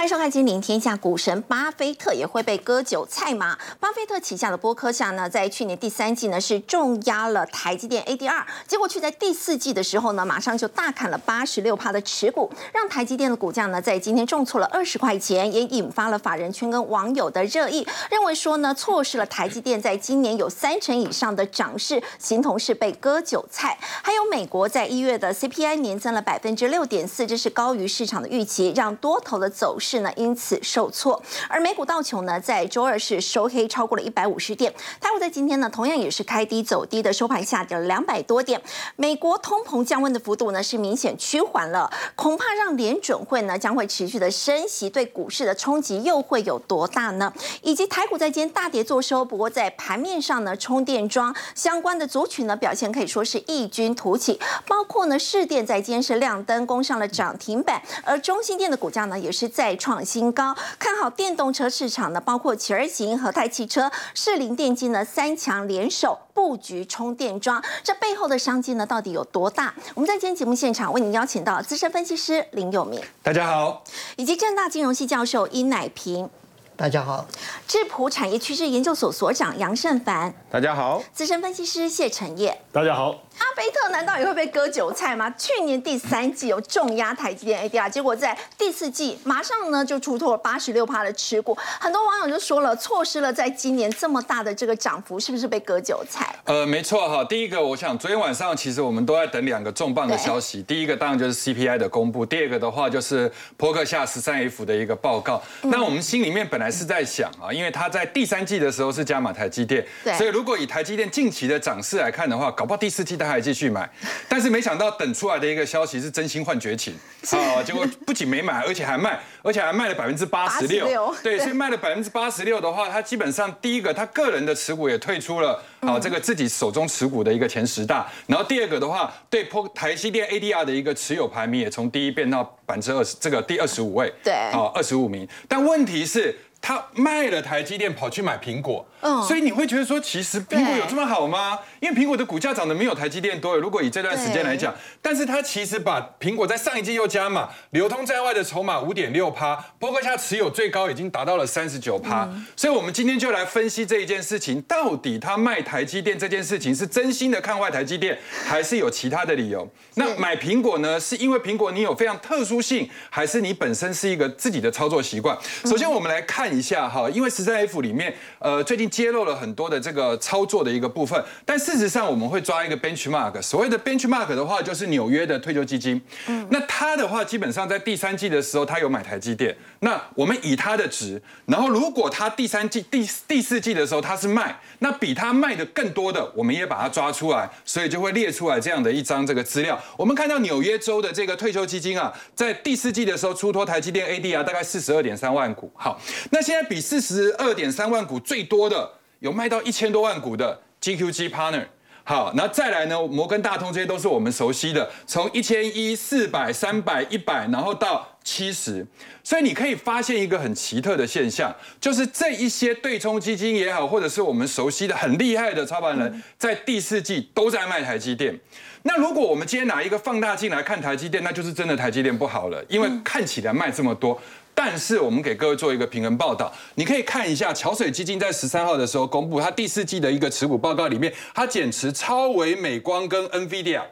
欢迎收看《金陵天下》。股神巴菲特也会被割韭菜吗？巴菲特旗下的波克夏呢，在去年第三季呢是重压了台积电 ADR，结果却在第四季的时候呢，马上就大砍了八十六趴的持股，让台积电的股价呢在今天重挫了二十块钱，也引发了法人圈跟网友的热议，认为说呢，错失了台积电在今年有三成以上的涨势，形同是被割韭菜。还有美国在一月的 CPI 年增了百分之六点四，这是高于市场的预期，让多头的走势。是呢，因此受挫。而美股道琼呢，在周二是收黑超过了一百五十点。台股在今天呢，同样也是开低走低的，收盘下跌了两百多点。美国通膨降温的幅度呢，是明显趋缓了，恐怕让联准会呢将会持续的升息，对股市的冲击又会有多大呢？以及台股在今天大跌做收，不过在盘面上呢，充电桩相关的族群呢表现可以说是异军突起，包括呢市电在今天是亮灯攻上了涨停板，而中心电的股价呢也是在。创新高，看好电动车市场呢，包括奇儿型、和泰汽车、士林电机呢三强联手布局充电桩，这背后的商机呢到底有多大？我们在今天节目现场为您邀请到资深分析师林有明，大家好，以及正大金融系教授殷乃平，大家好，智普产业趋势研究所所长杨胜凡，大家好，资深分析师谢承业，大家好。巴菲特难道也会被割韭菜吗？去年第三季有重压台积电 ADR，结果在第四季马上呢就出脱了八十六趴的持股，很多网友就说了，错失了在今年这么大的这个涨幅，是不是被割韭菜？呃，没错哈。第一个，我想昨天晚上其实我们都在等两个重磅的消息，第一个当然就是 CPI 的公布，第二个的话就是波克下十三 F 的一个报告。那我们心里面本来是在想啊，因为他在第三季的时候是加码台积电，所以如果以台积电近期的涨势来看的话，搞不好第四季它还继续买，但是没想到等出来的一个消息是真心换绝情啊！结果不仅没买，而且还卖，而且还卖了百分之八十六。对，所以卖了百分之八十六的话，他基本上第一个他个人的持股也退出了啊，这个自己手中持股的一个前十大。然后第二个的话，对破台积电 ADR 的一个持有排名也从第一变到百分之二十，这个第二十五位。对，啊，二十五名。但问题是。他卖了台积电，跑去买苹果，所以你会觉得说，其实苹果有这么好吗？因为苹果的股价涨得没有台积电多。如果以这段时间来讲，但是它其实把苹果在上一季又加码，流通在外的筹码五点六趴，波克夏持有最高已经达到了三十九趴。所以，我们今天就来分析这一件事情，到底他卖台积电这件事情是真心的看坏台积电，还是有其他的理由？那买苹果呢，是因为苹果你有非常特殊性，还是你本身是一个自己的操作习惯？首先，我们来看。一下哈，因为十三 F 里面，呃，最近揭露了很多的这个操作的一个部分，但事实上我们会抓一个 benchmark，所谓的 benchmark 的话，就是纽约的退休基金。嗯，那它的话，基本上在第三季的时候，它有买台积电。那我们以它的值，然后如果它第三季、第第四季的时候它是卖，那比它卖的更多的，我们也把它抓出来，所以就会列出来这样的一张这个资料。我们看到纽约州的这个退休基金啊，在第四季的时候出脱台积电 ADR 大概四十二点三万股。好，那现在比四十二点三万股最多的有卖到一千多万股的 GQG Partner，好，那再来呢？摩根大通这些都是我们熟悉的，从一千一、四百、三百、一百，然后到七十，所以你可以发现一个很奇特的现象，就是这一些对冲基金也好，或者是我们熟悉的很厉害的操盘人，在第四季都在卖台积电。那如果我们今天拿一个放大镜来看台积电，那就是真的台积电不好了，因为看起来卖这么多。但是我们给各位做一个平衡报道，你可以看一下桥水基金在十三号的时候公布它第四季的一个持股报告里面，它减持超维美光跟 NVIDIA。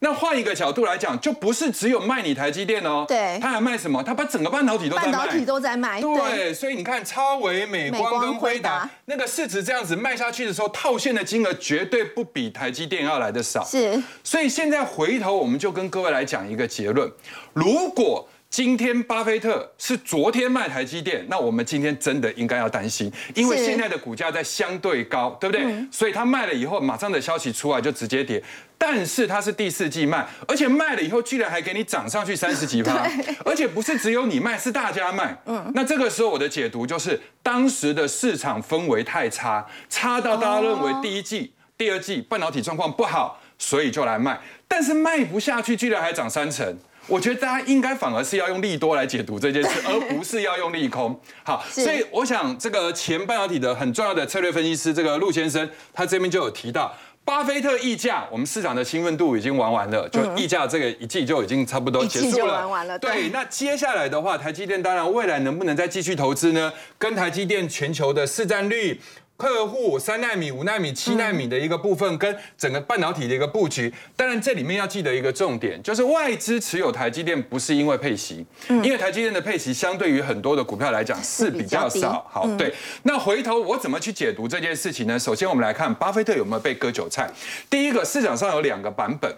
那换一个角度来讲，就不是只有卖你台积电哦，对，他还卖什么？他把整个半导体都在卖，半导体都在卖。对，所以你看超维美光跟辉达那个市值这样子卖下去的时候，套现的金额绝对不比台积电要来的少。是，所以现在回头我们就跟各位来讲一个结论，如果。今天巴菲特是昨天卖台积电，那我们今天真的应该要担心，因为现在的股价在相对高，对不对？所以他卖了以后，马上的消息出来就直接跌。但是他是第四季卖，而且卖了以后居然还给你涨上去三十几趴，而且不是只有你卖，是大家卖。嗯，那这个时候我的解读就是，当时的市场氛围太差，差到大家认为第一季、第二季半导体状况不好，所以就来卖。但是卖不下去，居然还涨三成。我觉得大家应该反而是要用利多来解读这件事，而不是要用利空。好，所以我想这个前半导体的很重要的策略分析师这个陆先生，他这边就有提到，巴菲特溢价，我们市场的兴奋度已经玩完了，就溢价这个一季就已经差不多结束了。玩完了。对，那接下来的话，台积电当然未来能不能再继续投资呢？跟台积电全球的市占率。客户三纳米、五纳米、七纳米的一个部分，跟整个半导体的一个布局，当然这里面要记得一个重点，就是外资持有台积电不是因为配息，因为台积电的配息相对于很多的股票来讲是比较少。好，对。那回头我怎么去解读这件事情呢？首先我们来看巴菲特有没有被割韭菜。第一个，市场上有两个版本，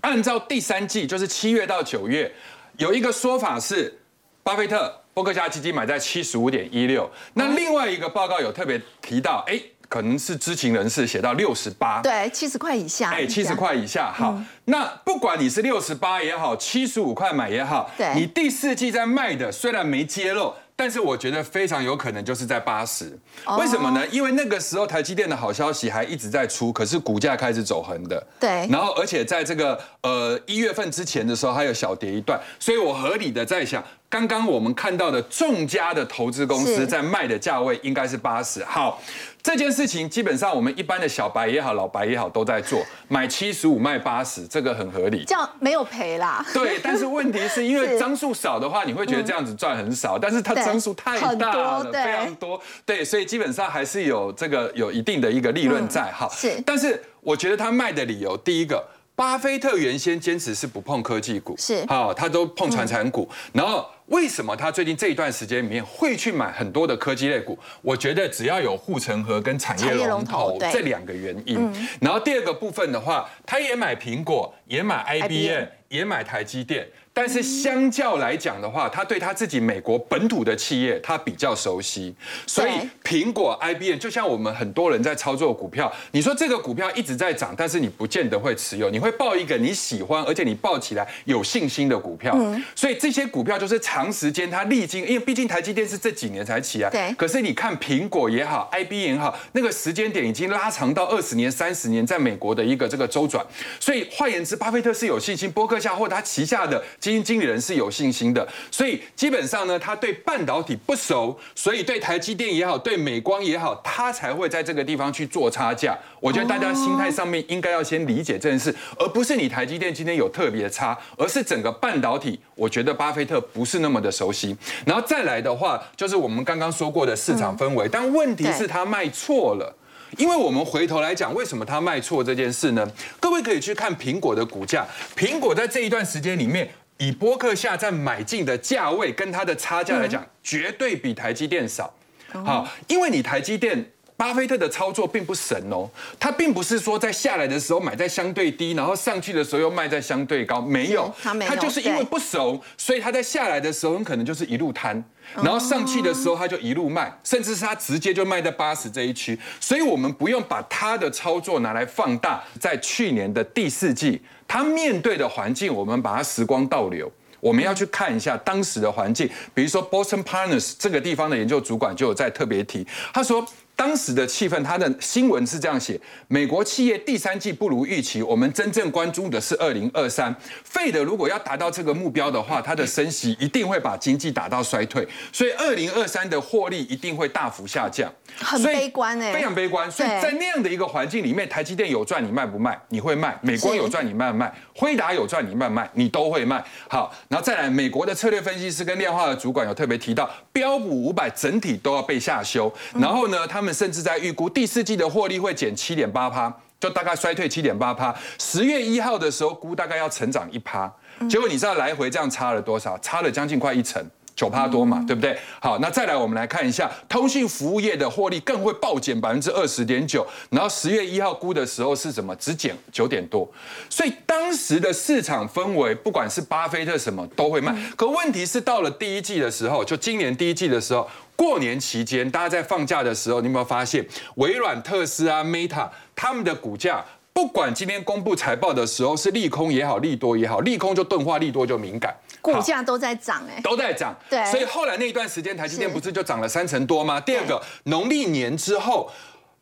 按照第三季，就是七月到九月，有一个说法是巴菲特。伯克夏基金买在七十五点一六，那另外一个报告有特别提到，哎，可能是知情人士写到六十八，对，七十块以下，哎，七十块以下，好，那不管你是六十八也好，七十五块买也好，对，你第四季在卖的虽然没揭露。但是我觉得非常有可能就是在八十，为什么呢？因为那个时候台积电的好消息还一直在出，可是股价开始走横的。对。然后而且在这个呃一月份之前的时候还有小跌一段，所以我合理的在想，刚刚我们看到的众家的投资公司在卖的价位应该是八十。好。这件事情基本上我们一般的小白也好，老白也好都在做，买七十五卖八十，这个很合理，这样没有赔啦。对，但是问题是因为张数少的话，你会觉得这样子赚很少，但是它张数太大了，非常多，对，所以基本上还是有这个有一定的一个利润在哈。是，但是我觉得他卖的理由，第一个。巴菲特原先坚持是不碰科技股，是好，他都碰传产股。然后为什么他最近这一段时间里面会去买很多的科技类股？我觉得只要有护城河跟产业龙头这两个原因。然后第二个部分的话，他也买苹果，也买 IBM，也买台积电。但是相较来讲的话，他对他自己美国本土的企业，他比较熟悉，所以苹果、IBM 就像我们很多人在操作股票，你说这个股票一直在涨，但是你不见得会持有，你会报一个你喜欢而且你报起来有信心的股票。所以这些股票就是长时间它历经，因为毕竟台积电是这几年才起来，对。可是你看苹果也好，IBM 也好，那个时间点已经拉长到二十年、三十年，在美国的一个这个周转。所以换言之，巴菲特是有信心，波克夏或他旗下的。基金经理人是有信心的，所以基本上呢，他对半导体不熟，所以对台积电也好，对美光也好，他才会在这个地方去做差价。我觉得大家心态上面应该要先理解这件事，而不是你台积电今天有特别差，而是整个半导体，我觉得巴菲特不是那么的熟悉。然后再来的话，就是我们刚刚说过的市场氛围，但问题是他卖错了。因为我们回头来讲，为什么他卖错这件事呢？各位可以去看苹果的股价，苹果在这一段时间里面，以波克下在买进的价位跟它的差价来讲，绝对比台积电少。好，因为你台积电。巴菲特的操作并不神哦，他并不是说在下来的时候买在相对低，然后上去的时候又卖在相对高，没有，他就是因为不熟，所以他在下来的时候很可能就是一路摊，然后上去的时候他就一路卖，甚至是他直接就卖在八十这一区，所以我们不用把他的操作拿来放大。在去年的第四季，他面对的环境，我们把它时光倒流，我们要去看一下当时的环境，比如说 Boston Partners 这个地方的研究主管就有在特别提，他说。当时的气氛，他的新闻是这样写：美国企业第三季不如预期，我们真正关注的是二零二三。费德如果要达到这个目标的话，它的升息一定会把经济打到衰退，所以二零二三的获利一定会大幅下降。很悲观哎，非常悲观。所以在那样的一个环境里面，台积电有赚你卖不卖？你会卖。美光有赚你卖不卖？辉达有赚你卖不卖？你都会卖。好，然后再来，美国的策略分析师跟量化的主管有特别提到，标普五百整体都要被下修。然后呢，他们。甚至在预估第四季的获利会减七点八趴，就大概衰退七点八趴。十月一号的时候估大概要成长一趴，结果你知道来回这样差了多少？差了将近快一成。九趴多嘛，对不对？好，那再来我们来看一下通讯服务业的获利更会暴减百分之二十点九，然后十月一号估的时候是什么？只减九点多，所以当时的市场氛围，不管是巴菲特什么都会卖。可问题是到了第一季的时候，就今年第一季的时候，过年期间大家在放假的时候，你有没有发现微软、特斯拉、Meta 他们的股价？不管今天公布财报的时候是利空也好，利多也好，利空就钝化，利多就敏感，股价都在涨哎，都在涨。对，所以后来那一段时间，台积电不是就涨了三成多吗？第二个，农历年之后，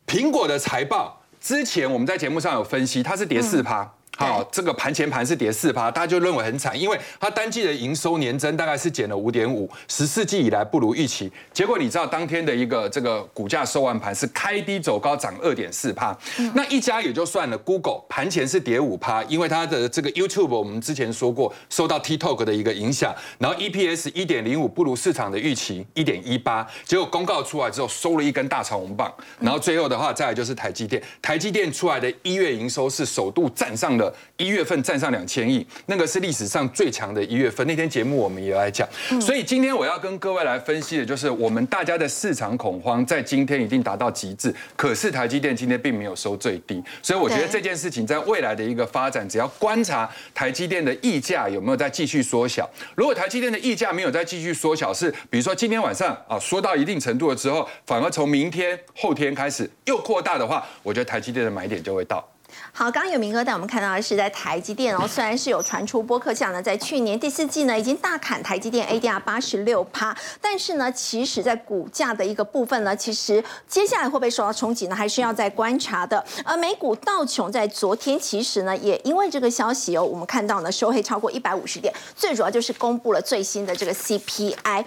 苹果的财报之前我们在节目上有分析，它是跌四趴。好，这个盘前盘是跌四趴，大家就认为很惨，因为它单季的营收年增大概是减了五点五，十四季以来不如预期。结果你知道当天的一个这个股价收完盘是开低走高，涨二点四趴。那一家也就算了，Google 盘前是跌五趴，因为它的这个 YouTube 我们之前说过受到 TikTok 的一个影响，然后 EPS 一点零五不如市场的预期一点一八，结果公告出来之后收了一根大长红棒，然后最后的话再来就是台积电，台积电出来的一月营收是首度站上了。一月份站上两千亿，那个是历史上最强的一月份。那天节目我们也来讲，所以今天我要跟各位来分析的，就是我们大家的市场恐慌在今天已经达到极致。可是台积电今天并没有收最低，所以我觉得这件事情在未来的一个发展，只要观察台积电的溢价有没有在继续缩小。如果台积电的溢价没有再继续缩小，是比如说今天晚上啊缩到一定程度了之后，反而从明天后天开始又扩大的话，我觉得台积电的买点就会到。好，刚刚有明哥带我们看到的是在台积电哦，虽然是有传出播客下呢，在去年第四季呢已经大砍台积电 ADR 八十六趴，但是呢，其实在股价的一个部分呢，其实接下来会不会受到冲击呢，还是要再观察的。而美股道琼在昨天其实呢，也因为这个消息哦，我们看到呢收黑超过一百五十点，最主要就是公布了最新的这个 CPI，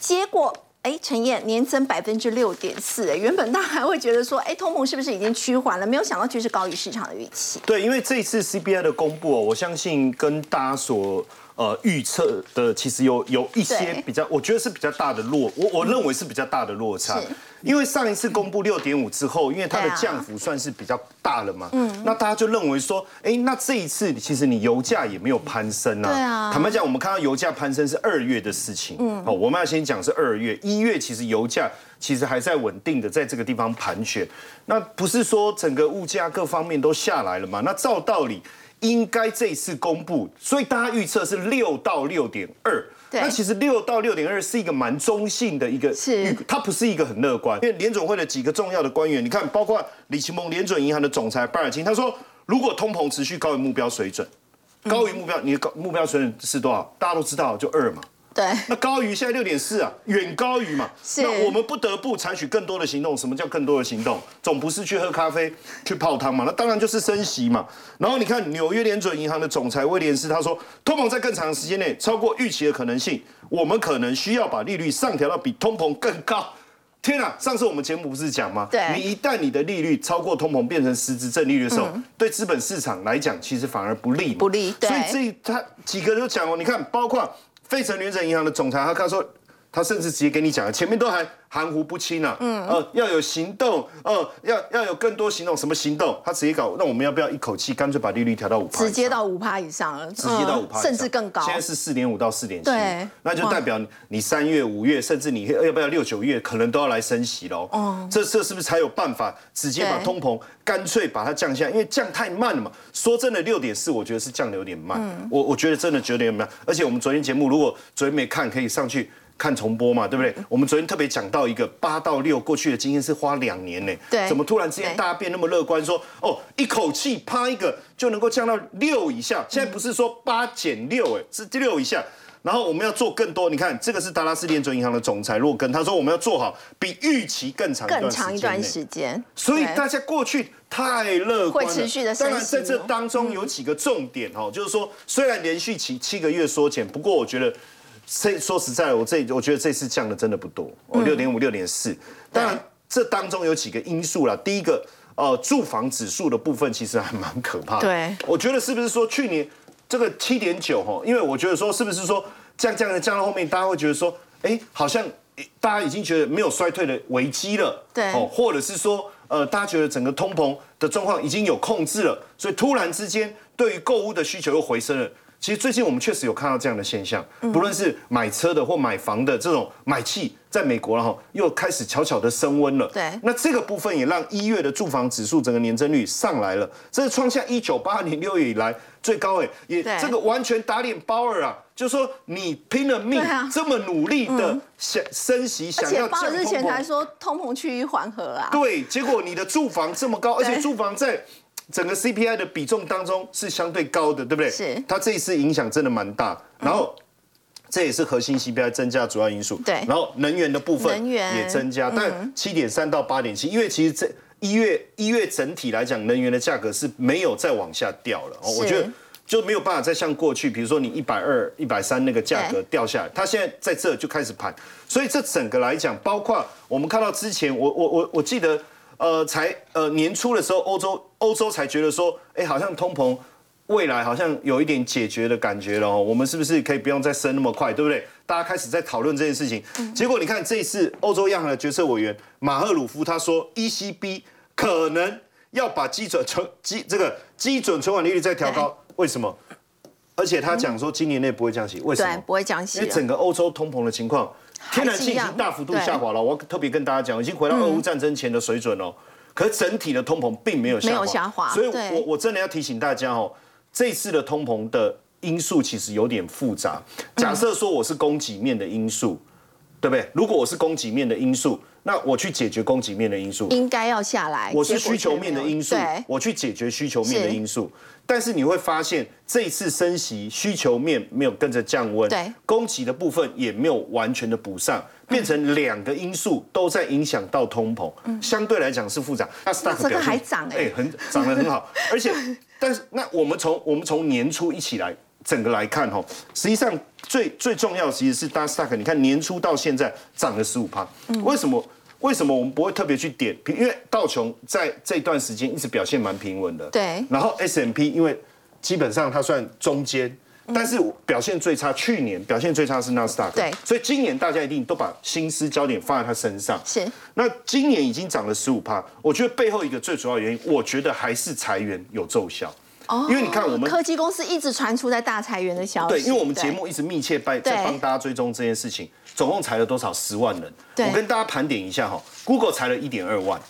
结果。哎，陈燕年增百分之六点四，哎，原本大家还会觉得说，哎，通膨是不是已经趋缓了？没有想到却是高于市场的预期。对，因为这一次 CPI 的公布，我相信跟大家所。呃，预测的其实有有一些比较，我觉得是比较大的落，我我认为是比较大的落差。因为上一次公布六点五之后，因为它的降幅算是比较大了嘛，嗯，那大家就认为说，哎，那这一次其实你油价也没有攀升啊。对啊。坦白讲，我们看到油价攀升是二月的事情，嗯，好，我们要先讲是二月，一月其实油价其实还在稳定的在这个地方盘旋，那不是说整个物价各方面都下来了嘛？那照道理。应该这一次公布，所以大家预测是六到六点二。那其实六到六点二是一个蛮中性的一个，是它不是一个很乐观。因为联总会的几个重要的官员，你看，包括李奇蒙联准银行的总裁巴尔金，他说，如果通膨持续高于目标水准，高于目标，你的高目标水准是多少？大家都知道，就二嘛。对，那高于现在六点四啊，远高于嘛。是，那我们不得不采取更多的行动。什么叫更多的行动？总不是去喝咖啡、去泡汤嘛？那当然就是升息嘛。然后你看纽约联准银行的总裁威廉斯他说，通膨在更长的时间内超过预期的可能性，我们可能需要把利率上调到比通膨更高。天啊！上次我们节目不是讲吗？对，你一旦你的利率超过通膨，变成实质正利率的时候，对资本市场来讲，其实反而不利。不利。所以这他几个都讲哦，你看，包括。费城联准银行的总裁，他他说，他甚至直接跟你讲了，前面都还。含糊不清啊，嗯，呃，要有行动，呃，要要有更多行动，什么行动？他直接搞，那我们要不要一口气干脆把利率调到五趴？直接到五趴以上了，直接到五趴，甚至更高。现在是四点五到四点七，那就代表你三月、五月，甚至你要不要六九月，可能都要来升息喽。哦，这这是不是才有办法直接把通膨干脆把它降下？因为降太慢了嘛。说真的，六点四，我觉得是降的有点慢。我我觉得真的有点慢，而且我们昨天节目如果昨天没看，可以上去。看重播嘛，对不对？我们昨天特别讲到一个八到六，过去的经验是花两年呢。对，怎么突然之间大家变那么乐观，说哦，一口气啪一个就能够降到六以下？现在不是说八减六，哎，是六以下。然后我们要做更多，你看这个是达拉斯联准银行的总裁洛根，他说我们要做好比预期更长更长一段时间。所以大家过去太乐观了，会持续的。当然在这当中有几个重点哦，就是说虽然连续七七个月缩减，不过我觉得。这说实在，我这我觉得这次降的真的不多，哦，六点五、六点四。当然，这当中有几个因素啦。第一个，呃，住房指数的部分其实还蛮可怕的。对，我觉得是不是说去年这个七点九哈？因为我觉得说是不是说降降的降到后面，大家会觉得说，哎，好像大家已经觉得没有衰退的危机了。对，哦，或者是说，呃，大家觉得整个通膨的状况已经有控制了，所以突然之间对于购物的需求又回升了。其实最近我们确实有看到这样的现象，不论是买车的或买房的这种买气，在美国然后又开始悄悄的升温了。对，那这个部分也让一月的住房指数整个年增率上来了，这是创下一九八二年六月以来最高诶，也这个完全打脸鲍尔啊，就说你拼了命这么努力的想升息，想要降通膨，日前才说通膨趋于缓和啊。对，结果你的住房这么高，而且住房在。整个 CPI 的比重当中是相对高的，对不对？是。它这一次影响真的蛮大，然后这也是核心 CPI 增加主要因素。对。然后能源的部分也增加，但七点三到八点七，因为其实这一月一月整体来讲，能源的价格是没有再往下掉了。哦，我觉得就没有办法再像过去，比如说你一百二、一百三那个价格掉下来，它现在在这就开始盘。所以这整个来讲，包括我们看到之前，我我我我记得，呃，才呃年初的时候，欧洲欧洲才觉得说，哎，好像通膨。未来好像有一点解决的感觉了哦，我们是不是可以不用再升那么快，对不对？大家开始在讨论这件事情。结果你看这一次欧洲央行的决策委员马赫鲁夫他说，ECB 可能要把基准存基这个基准存款利率再调高，为什么？而且他讲说今年内不会降息，为什么？不会降息，因为整个欧洲通膨的情况，天然气已经大幅度下滑了。我特别跟大家讲，已经回到俄乌战争前的水准了。可是整体的通膨并没有下滑，下滑。所以我我真的要提醒大家哦。这次的通膨的因素其实有点复杂。假设说我是供给面的因素，对不对？如果我是供给面的因素，那我去解决供给面的因素，应该要下来。我是需求面的因素，我去解决需求面的因素。但是你会发现，这一次升息，需求面没有跟着降温，对，供给的部分也没有完全的补上，变成两个因素都在影响到通膨。相对来讲是复杂。那这个还涨哎，很涨得很好，而且。但是，那我们从我们从年初一起来整个来看哈，实际上最最重要其实是纳斯达克。你看年初到现在涨了十五趴，为什么？为什么我们不会特别去点？因为道琼在这段时间一直表现蛮平稳的。对。然后 S M P 因为基本上它算中间，但是表现最差，去年表现最差是纳斯达克。对。所以今年大家一定都把心思焦点放在它身上。是。那今年已经涨了十五趴，我觉得背后一个最主要原因，我觉得还是裁员有奏效。哦，因为你看我们科技公司一直传出在大裁员的消息。对，因为我们节目一直密切在在帮大家追踪这件事情，总共裁了多少十万人？我跟大家盘点一下哈，Google 裁了一点二万，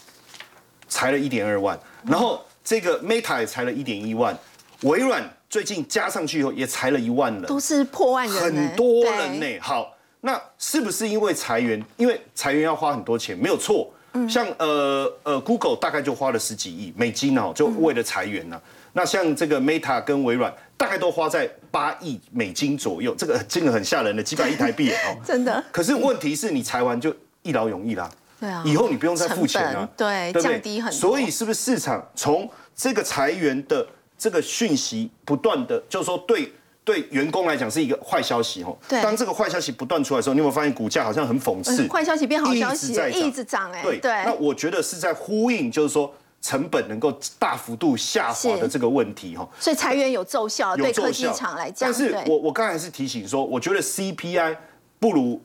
裁了一点二万，然后这个 Meta 也裁了一点一万，微软最近加上去以后也裁了一万人，都是破万人，很多人呢。好，那是不是因为裁员？因为裁员要花很多钱，没有错。像呃呃 Google 大概就花了十几亿美金哦，就为了裁员呢。那像这个 Meta 跟微软，大概都花在八亿美金左右，这个 金额很吓人的，几百亿台币哦。真的。可是问题是你裁完就一劳永逸啦。对啊。以后你不用再付钱了。对，降低很多。所以是不是市场从这个裁员的这个讯息不断的，就是说对对员工来讲是一个坏消息哦。对。当这个坏消息不断出来的时候，你有没有发现股价好像很讽刺？坏消息变好消息，一直涨哎。对。那我觉得是在呼应，就是说。成本能够大幅度下滑的这个问题哈，所以裁员有奏效，对科技厂来讲。但是我我刚才是提醒说，我觉得 CPI 不如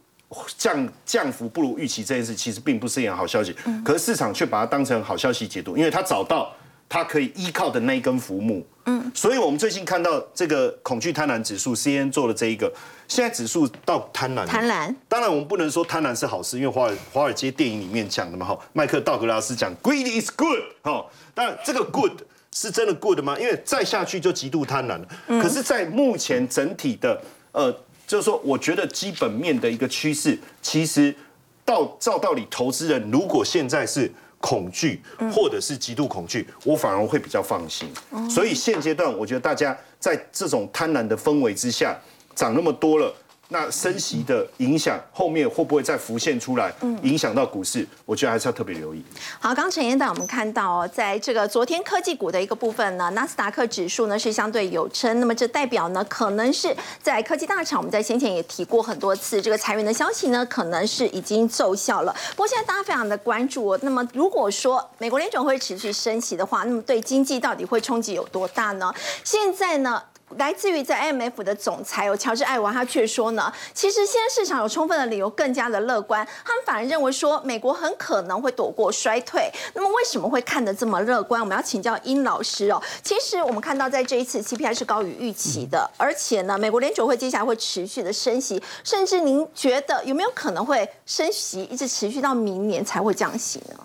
降降幅不如预期这件事，其实并不是一件好消息。可是市场却把它当成好消息解读，因为他找到。它可以依靠的那一根浮木，嗯，所以我们最近看到这个恐惧贪婪指数，C N 做的这一个，现在指数到贪婪，贪婪。当然我们不能说贪婪是好事，因为华尔华尔街电影里面讲的嘛，哈，麦克道格拉斯讲 greed is good，哈，当然这个 good 是真的 good 吗？因为再下去就极度贪婪了。可是，在目前整体的，呃，就是说，我觉得基本面的一个趋势，其实到照道理，投资人如果现在是。恐惧，或者是极度恐惧，我反而会比较放心。所以现阶段，我觉得大家在这种贪婪的氛围之下，涨那么多了。那升息的影响后面会不会再浮现出来，影响到股市？我觉得还是要特别留意。好，刚陈彦带我们看到哦，在这个昨天科技股的一个部分呢，纳斯达克指数呢是相对有撑，那么这代表呢，可能是在科技大厂，我们在先前也提过很多次，这个裁员的消息呢，可能是已经奏效了。不过现在大家非常的关注，那么如果说美国联准会持续升息的话，那么对经济到底会冲击有多大呢？现在呢？来自于在 IMF 的总裁有乔治艾娃，他却说呢，其实现在市场有充分的理由更加的乐观，他们反而认为说美国很可能会躲过衰退。那么为什么会看得这么乐观？我们要请教殷老师哦。其实我们看到在这一次 CPI 是高于预期的，而且呢，美国联储会接下来会持续的升息，甚至您觉得有没有可能会升息一直持续到明年才会降息呢？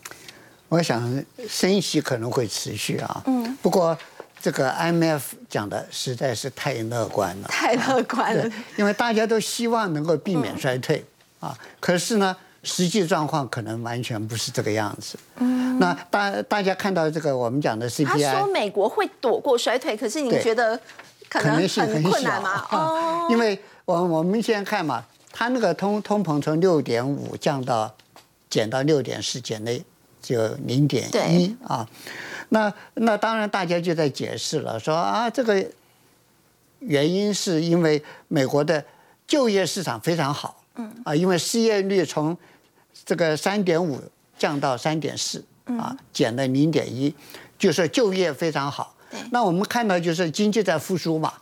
我想升息可能会持续啊，嗯，不过。这个 IMF 讲的实在是太乐观了，太乐观了。因为大家都希望能够避免衰退啊，可是呢，实际状况可能完全不是这个样子。嗯，那大大家看到这个我们讲的 CPI，他说美国会躲过衰退，可是你觉得可能很困难吗？哦，因为我我们现在看嘛，它那个通通膨从六点五降到减到六点四，减了只有零点一啊。那那当然大家就在解释了，说啊这个原因是因为美国的就业市场非常好，嗯啊，因为失业率从这个三点五降到三点四啊，减了零点一，就是就业非常好。那我们看到就是经济在复苏嘛。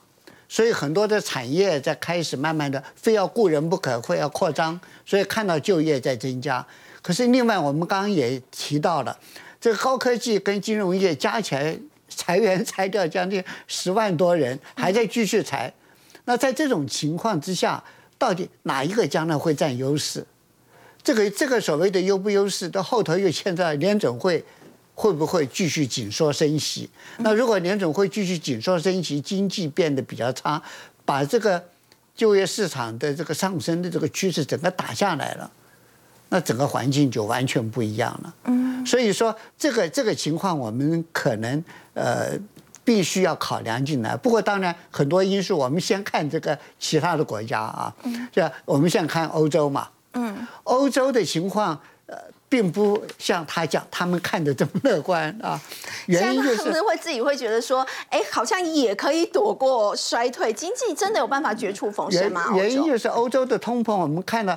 所以很多的产业在开始慢慢的非要雇人不可，会要扩张，所以看到就业在增加。可是另外我们刚刚也提到了，这个高科技跟金融业加起来裁员裁掉将近十万多人，还在继续裁。那在这种情况之下，到底哪一个将来会占优势？这个这个所谓的优不优势，到后头又牵在联准会。会不会继续紧缩升息？那如果联总会继续紧缩升息，经济变得比较差，把这个就业市场的这个上升的这个趋势整个打下来了，那整个环境就完全不一样了。嗯，所以说这个这个情况我们可能呃必须要考量进来。不过当然很多因素，我们先看这个其他的国家啊，这我们先看欧洲嘛。嗯，欧洲的情况呃。并不像他讲，他们看的这么乐观啊。原因就是他们会自己会觉得说，哎，好像也可以躲过衰退，经济真的有办法绝处逢生吗？原因就是欧洲的通膨，我们看了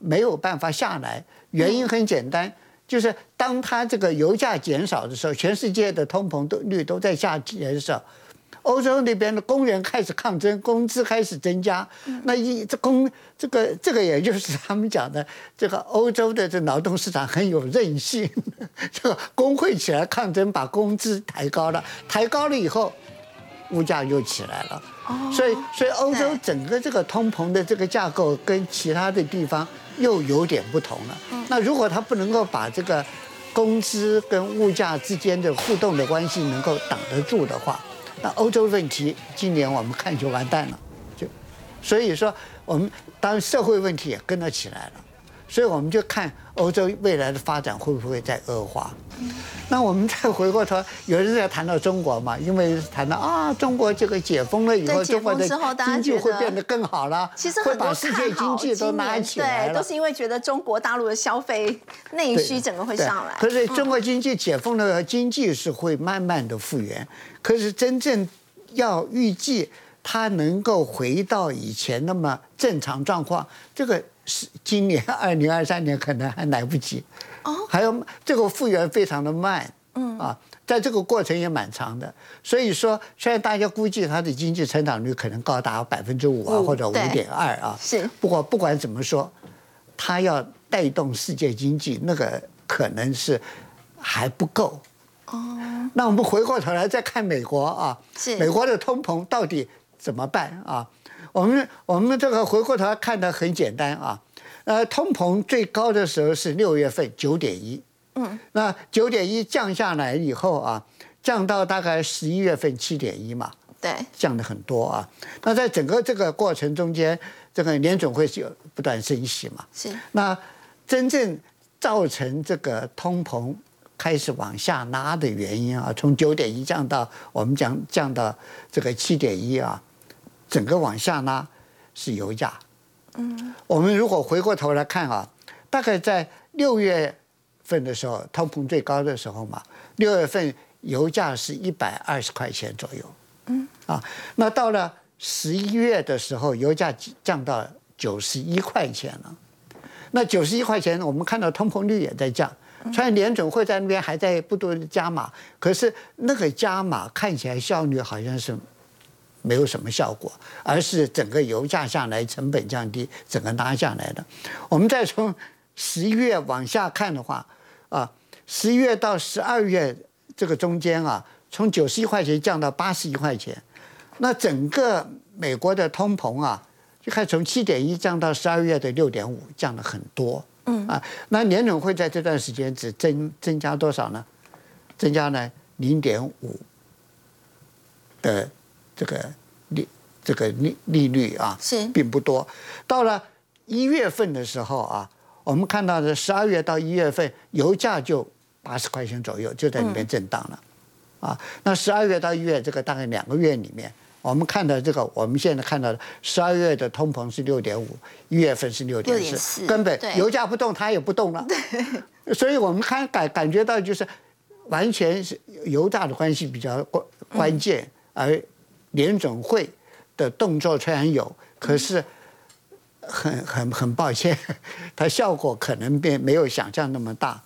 没有办法下来。原因很简单，就是当它这个油价减少的时候，全世界的通膨都率都在下减少。欧洲那边的工人开始抗争，工资开始增加。那一这工这个这个，也就是他们讲的这个欧洲的这劳动市场很有韧性。这个工会起来抗争，把工资抬高了，抬高了以后，物价又起来了。所以，所以欧洲整个这个通膨的这个架构跟其他的地方又有点不同了。那如果他不能够把这个工资跟物价之间的互动的关系能够挡得住的话，那欧洲问题今年我们看就完蛋了，就所以说我们当然社会问题也跟着起来了，所以我们就看欧洲未来的发展会不会再恶化。那我们再回过头，有人在谈到中国嘛，因为谈到啊，中国这个解封了以后，中国的经济会变得更好了，其实会把世界经济都拉起来了，都是因为觉得中国大陆的消费内需整个会上来。可是中国经济解封了，经济是会慢慢的复原。可是真正要预计它能够回到以前那么正常状况，这个是今年二零二三年可能还来不及。哦，还有这个复原非常的慢，嗯啊，在这个过程也蛮长的。所以说，现在大家估计它的经济成长率可能高达百分之五啊，或者五点二啊。是。不过不管怎么说，它要带动世界经济，那个可能是还不够。哦，那我们回过头来再看美国啊，是美国的通膨到底怎么办啊？我们我们这个回过头来看的很简单啊，呃，通膨最高的时候是六月份九点一，嗯，那九点一降下来以后啊，降到大概十一月份七点一嘛，对，降的很多啊。那在整个这个过程中间，这个联总会是不断升息嘛，是。那真正造成这个通膨。开始往下拉的原因啊，从九点一降到我们讲降到这个七点一啊，整个往下拉是油价。嗯，我们如果回过头来看啊，大概在六月份的时候，通膨最高的时候嘛，六月份油价是一百二十块钱左右。嗯，啊，那到了十一月的时候，油价降到九十一块钱了。那九十一块钱，我们看到通膨率也在降。虽然联准会在那边还在不断的加码，可是那个加码看起来效率好像是没有什么效果，而是整个油价下来，成本降低，整个拉下来的。我们再从十一月往下看的话，啊，十一月到十二月这个中间啊，从九十一块钱降到八十一块钱，那整个美国的通膨啊，就开始从七点一降到十二月的六点五，降了很多。嗯啊，那年总会在这段时间只增增加多少呢？增加了零点五的这个利这个利利率啊，是并不多。到了一月份的时候啊，我们看到的十二月到一月份油价就八十块钱左右，就在里面震荡了。啊，那十二月到一月这个大概两个月里面，我们看到这个，我们现在看到的十二月的通膨是六点五，一月份是六点四，根本油价不动，它也不动了。所以我们看感感觉到就是完全是油价的关系比较关关键，而联总会的动作虽然有，可是很很很抱歉，它效果可能并没有想象那么大。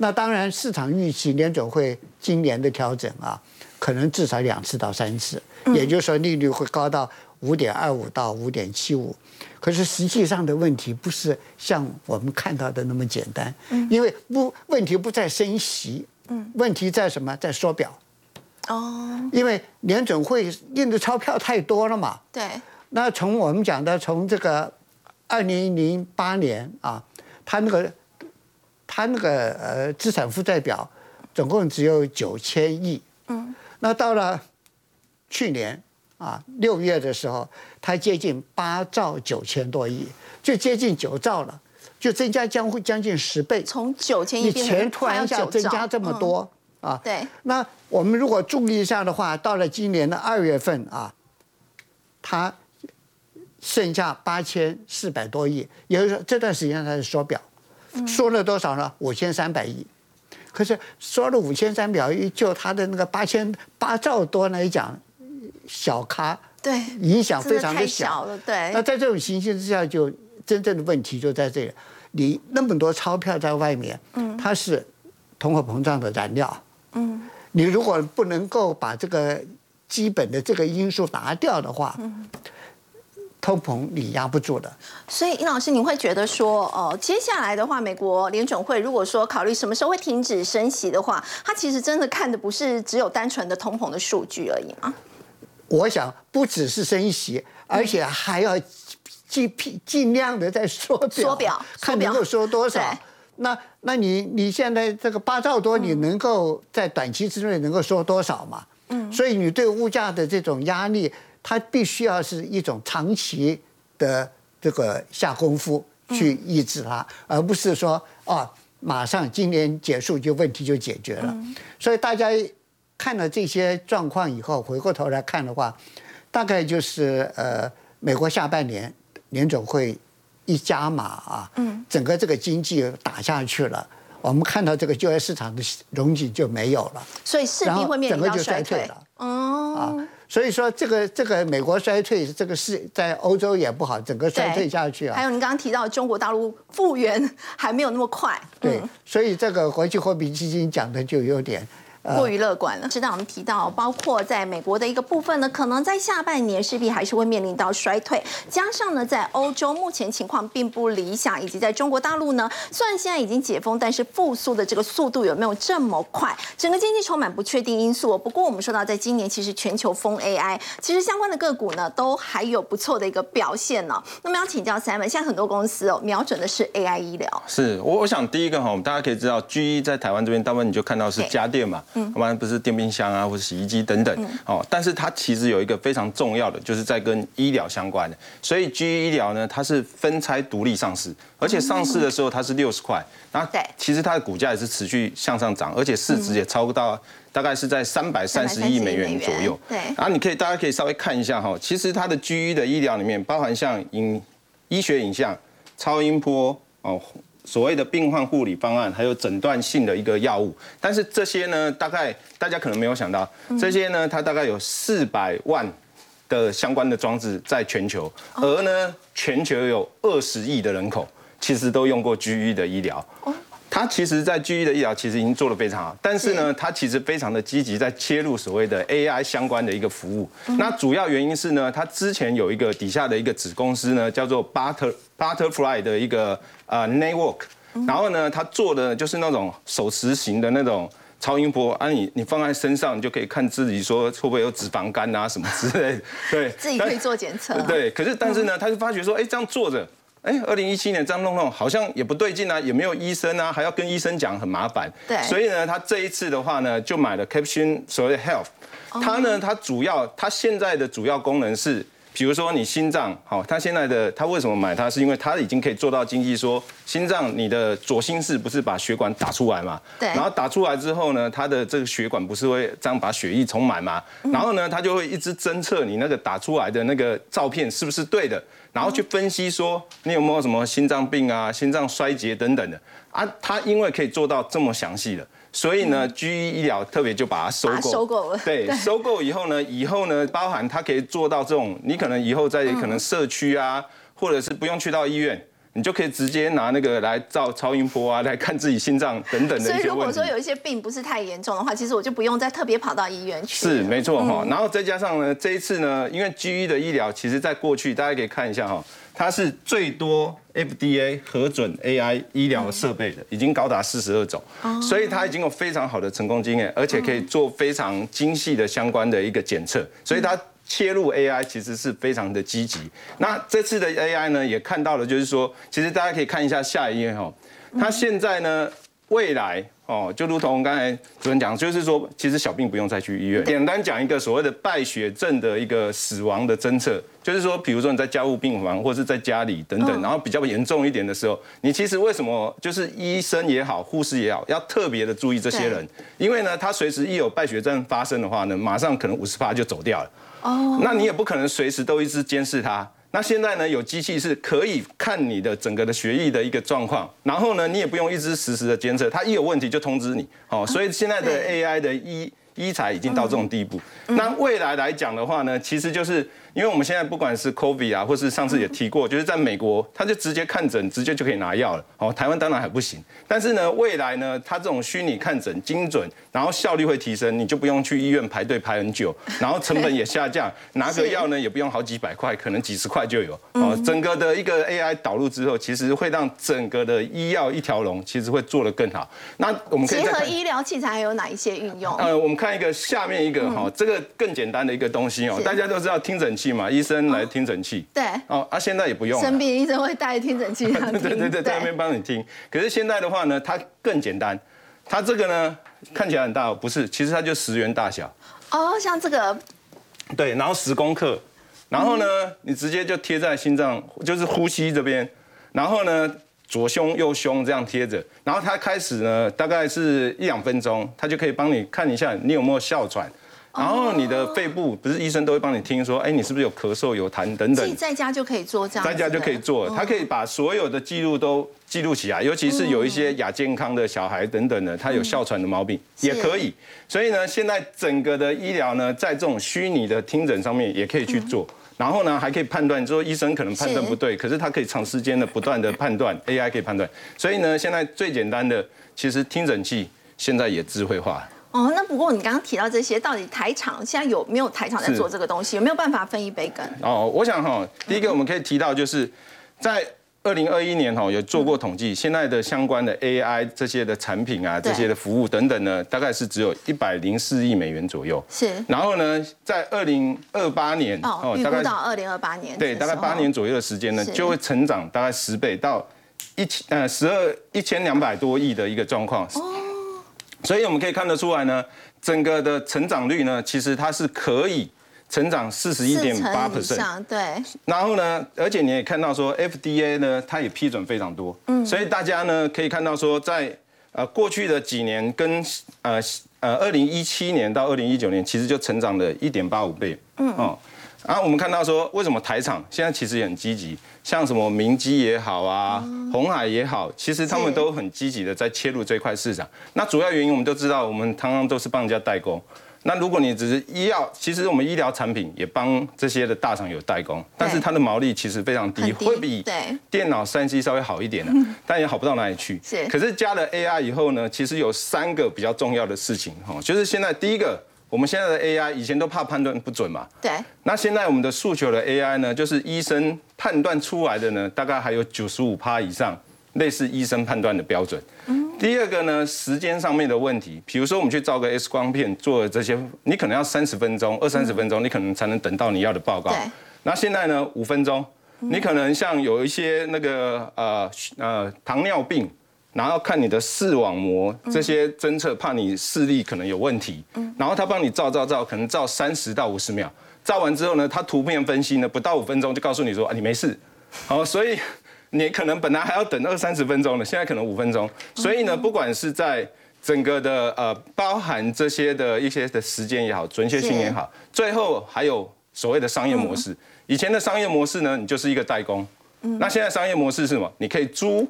那当然，市场预期联总会今年的调整啊，可能至少两次到三次，也就是说利率会高到五点二五到五点七五。可是实际上的问题不是像我们看到的那么简单，因为不问题不在升息，问题在什么？在缩表。哦。因为联准会印的钞票太多了嘛。对。那从我们讲的从这个二零零八年啊，他那个。他那个呃资产负债表总共只有九千亿，嗯，那到了去年啊六月的时候，它接近八兆九千多亿，就接近九兆了，就增加将会将近十倍。从九千亿钱突然一下增加这么多啊？对。那我们如果注意一下的话，到了今年的二月份啊，它剩下八千四百多亿，也就是说这段时间它是缩表。缩了多少呢？五千三百亿，可是缩了五千三百亿，就他的那个八千八兆多来讲，小咖，对，影响非常的小，对。那在这种情形之下，就真正的问题就在这里，你那么多钞票在外面，嗯，它是通货膨胀的燃料，嗯，你如果不能够把这个基本的这个因素拿掉的话，嗯。通膨你压不住的，所以尹老师，你会觉得说，哦，接下来的话，美国联准会如果说考虑什么时候会停止升息的话，它其实真的看的不是只有单纯的通膨的数据而已吗？我想不只是升息，而且还要尽尽量的在缩表，缩表，看能够缩多少。那那你你现在这个八兆多，你能够在短期之内能够缩多少嘛？嗯，所以你对物价的这种压力。它必须要是一种长期的这个下功夫去抑制它，而不是说啊，马上今年结束就问题就解决了。所以大家看了这些状况以后，回过头来看的话，大概就是呃，美国下半年联总会一加码啊，嗯整个这个经济打下去了，我们看到这个就业市场的容景就没有了，所以势必会面临到衰退了。哦。所以说，这个这个美国衰退，这个是在欧洲也不好，整个衰退下去啊。还有您刚刚提到中国大陆复原还没有那么快。对，所以这个国际货币基金讲的就有点。过于乐观了。知道我们提到，包括在美国的一个部分呢，可能在下半年势必还是会面临到衰退。加上呢，在欧洲目前情况并不理想，以及在中国大陆呢，虽然现在已经解封，但是复苏的这个速度有没有这么快？整个经济充满不确定因素。不过我们说到，在今年其实全球封 AI，其实相关的个股呢都还有不错的一个表现呢。那么要请教 Simon，现在很多公司哦瞄准的是 AI 医疗。是我我想第一个哈，大家可以知道，G 一在台湾这边，大部分你就看到是家电嘛。要不然不是电冰箱啊，或者洗衣机等等哦，但是它其实有一个非常重要的，就是在跟医疗相关的。所以 G 医疗呢，它是分拆独立上市，而且上市的时候它是六十块，那其实它的股价也是持续向上涨，而且市值也超过到大概是在三百三十亿美元左右。对，然后你可以大家可以稍微看一下哈，其实它的 G 的医疗里面包含像影医学影像、超音波哦。所谓的病患护理方案，还有诊断性的一个药物，但是这些呢，大概大家可能没有想到，这些呢，它大概有四百万的相关的装置在全球，而呢，全球有二十亿的人口，其实都用过 GE 的医疗。它其实，在 GE 的医疗其实已经做得非常好，但是呢，它其实非常的积极在切入所谓的 AI 相关的一个服务。那主要原因是呢，它之前有一个底下的一个子公司呢，叫做 Butter Butterfly 的一个呃 Network，然后呢，它做的就是那种手持型的那种超音波，啊，你你放在身上，你就可以看自己说会不会有脂肪肝啊什么之类的，对，自己可以做检测。对，可是但是呢，他就发觉说，哎，这样坐着。哎，二零一七年这样弄弄，好像也不对劲啊，也没有医生啊，还要跟医生讲，很麻烦。对，所以呢，他这一次的话呢，就买了 Caption 所谓的 Health。它呢，它主要它现在的主要功能是，比如说你心脏，好，他现在的他为什么买它？是因为他已经可以做到经济，说心脏你的左心室不是把血管打出来嘛？对。然后打出来之后呢，它的这个血管不是会这样把血液充满嘛？然后呢，它就会一直侦测你那个打出来的那个照片是不是对的，然后去分析说你有没有什么心脏病啊、心脏衰竭等等的啊。他因为可以做到这么详细的。所以呢，G 医医疗特别就把它收购，收购了。对，收购以后呢，以后呢，包含它可以做到这种，你可能以后在可能社区啊，或者是不用去到医院，你就可以直接拿那个来照超音波啊，来看自己心脏等等的。所以如果说有一些病不是太严重的话，其实我就不用再特别跑到医院去。是没错哈，然后再加上呢，这一次呢，因为 G 一的医疗，其实在过去大家可以看一下哈。它是最多 FDA 核准 AI 医疗设备的，已经高达四十二种，所以它已经有非常好的成功经验，而且可以做非常精细的相关的一个检测，所以它切入 AI 其实是非常的积极。那这次的 AI 呢，也看到了，就是说，其实大家可以看一下下一页哈，它现在呢，未来。哦，就如同刚才主任讲，就是说，其实小病不用再去医院。简单讲一个所谓的败血症的一个死亡的侦测，就是说，比如说你在家务病房或者是在家里等等，然后比较严重一点的时候，你其实为什么就是医生也好，护士也好，要特别的注意这些人，因为呢，他随时一有败血症发生的话呢，马上可能五十趴就走掉了。哦，那你也不可能随时都一直监视他。那现在呢，有机器是可以看你的整个的血液的一个状况，然后呢，你也不用一直实时的监测，它一有问题就通知你。哦，所以现在的 AI 的医医材已经到这种地步。那未来来讲的话呢，其实就是。因为我们现在不管是 COVID 啊，或是上次也提过，就是在美国，他就直接看诊，直接就可以拿药了。哦，台湾当然还不行。但是呢，未来呢，它这种虚拟看诊精准，然后效率会提升，你就不用去医院排队排很久，然后成本也下降，拿个药呢也不用好几百块，可能几十块就有。哦，整个的一个 AI 导入之后，其实会让整个的医药一条龙，其实会做得更好。那我们可以结合医疗器材还有哪一些运用？呃，我们看一个下面一个哈，这个更简单的一个东西哦，大家都知道听诊器。嘛，医生来听诊器，对，哦，啊，现在也不用生病医生会带听诊器，对对对，在那边帮你听。可是现在的话呢，它更简单，它这个呢看起来很大，不是，其实它就十元大小。哦，像这个，对，然后十公克，然后呢，你直接就贴在心脏，就是呼吸这边，然后呢，左胸右胸这样贴着，然后它开始呢，大概是一两分钟，它就可以帮你看一下你有没有哮喘。然后你的肺部不是医生都会帮你听说，哎，你是不是有咳嗽、有痰等等？自己在家就可以做这样。在家就可以做，他可以把所有的记录都记录起来，尤其是有一些亚健康的小孩等等的，他有哮喘的毛病也可以。所以呢，现在整个的医疗呢，在这种虚拟的听诊上面也可以去做，然后呢，还可以判断，说医生可能判断不对，可是他可以长时间的不断的判断，AI 可以判断。所以呢，现在最简单的，其实听诊器现在也智慧化。哦，那不过你刚刚提到这些，到底台厂现在有没有台厂在做这个东西？有没有办法分一杯羹？哦，我想哈，第一个我们可以提到，就是在二零二一年哈有做过统计，现在的相关的 AI 这些的产品啊，这些的服务等等呢，大概是只有一百零四亿美元左右。是。然后呢，在二零二八年哦，大概到二零二八年，对，大概八年左右的时间呢，就会成长大概十倍到一千呃十二一千两百多亿的一个状况。哦。所以我们可以看得出来呢，整个的成长率呢，其实它是可以成长四十一点八 percent，对。然后呢，而且你也看到说，FDA 呢，它也批准非常多，嗯。所以大家呢可以看到说，在呃过去的几年跟呃呃二零一七年到二零一九年，其实就成长了一点八五倍，嗯后我们看到说，为什么台厂现在其实也很积极？像什么明基也好啊，红海也好，其实他们都很积极的在切入这块市场。那主要原因我们都知道，我们常常都是帮人家代工。那如果你只是医药，其实我们医疗产品也帮这些的大厂有代工，但是它的毛利其实非常低，会比电脑三 C 稍微好一点的，但也好不到哪里去。是。可是加了 AI 以后呢，其实有三个比较重要的事情哈，就是现在第一个。我们现在的 AI 以前都怕判断不准嘛，对。那现在我们的诉求的 AI 呢，就是医生判断出来的呢，大概还有九十五趴以上，类似医生判断的标准。嗯。第二个呢，时间上面的问题，比如说我们去照个 X 光片，做这些，你可能要三十分钟、二三十分钟，你可能才能等到你要的报告。对。那现在呢，五分钟，你可能像有一些那个呃呃糖尿病。然后看你的视网膜这些侦测，怕你视力可能有问题。然后他帮你照照照，可能照三十到五十秒，照完之后呢，他图片分析呢，不到五分钟就告诉你说啊，你没事。好，所以你可能本来还要等二三十分钟的，现在可能五分钟。所以呢，不管是在整个的呃，包含这些的一些的时间也好，准确性也好，最后还有所谓的商业模式。以前的商业模式呢，你就是一个代工。那现在商业模式是什么？你可以租。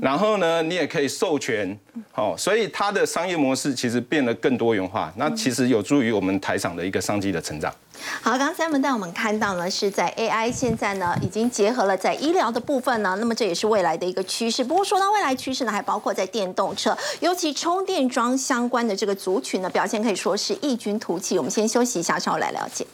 然后呢，你也可以授权，好，所以它的商业模式其实变得更多元化，那其实有助于我们台厂的一个商机的成长。好，刚刚三文带我们看到呢，是在 AI 现在呢已经结合了在医疗的部分呢，那么这也是未来的一个趋势。不过说到未来趋势呢，还包括在电动车，尤其充电桩相关的这个族群呢，表现可以说是异军突起。我们先休息一下，稍后来了解。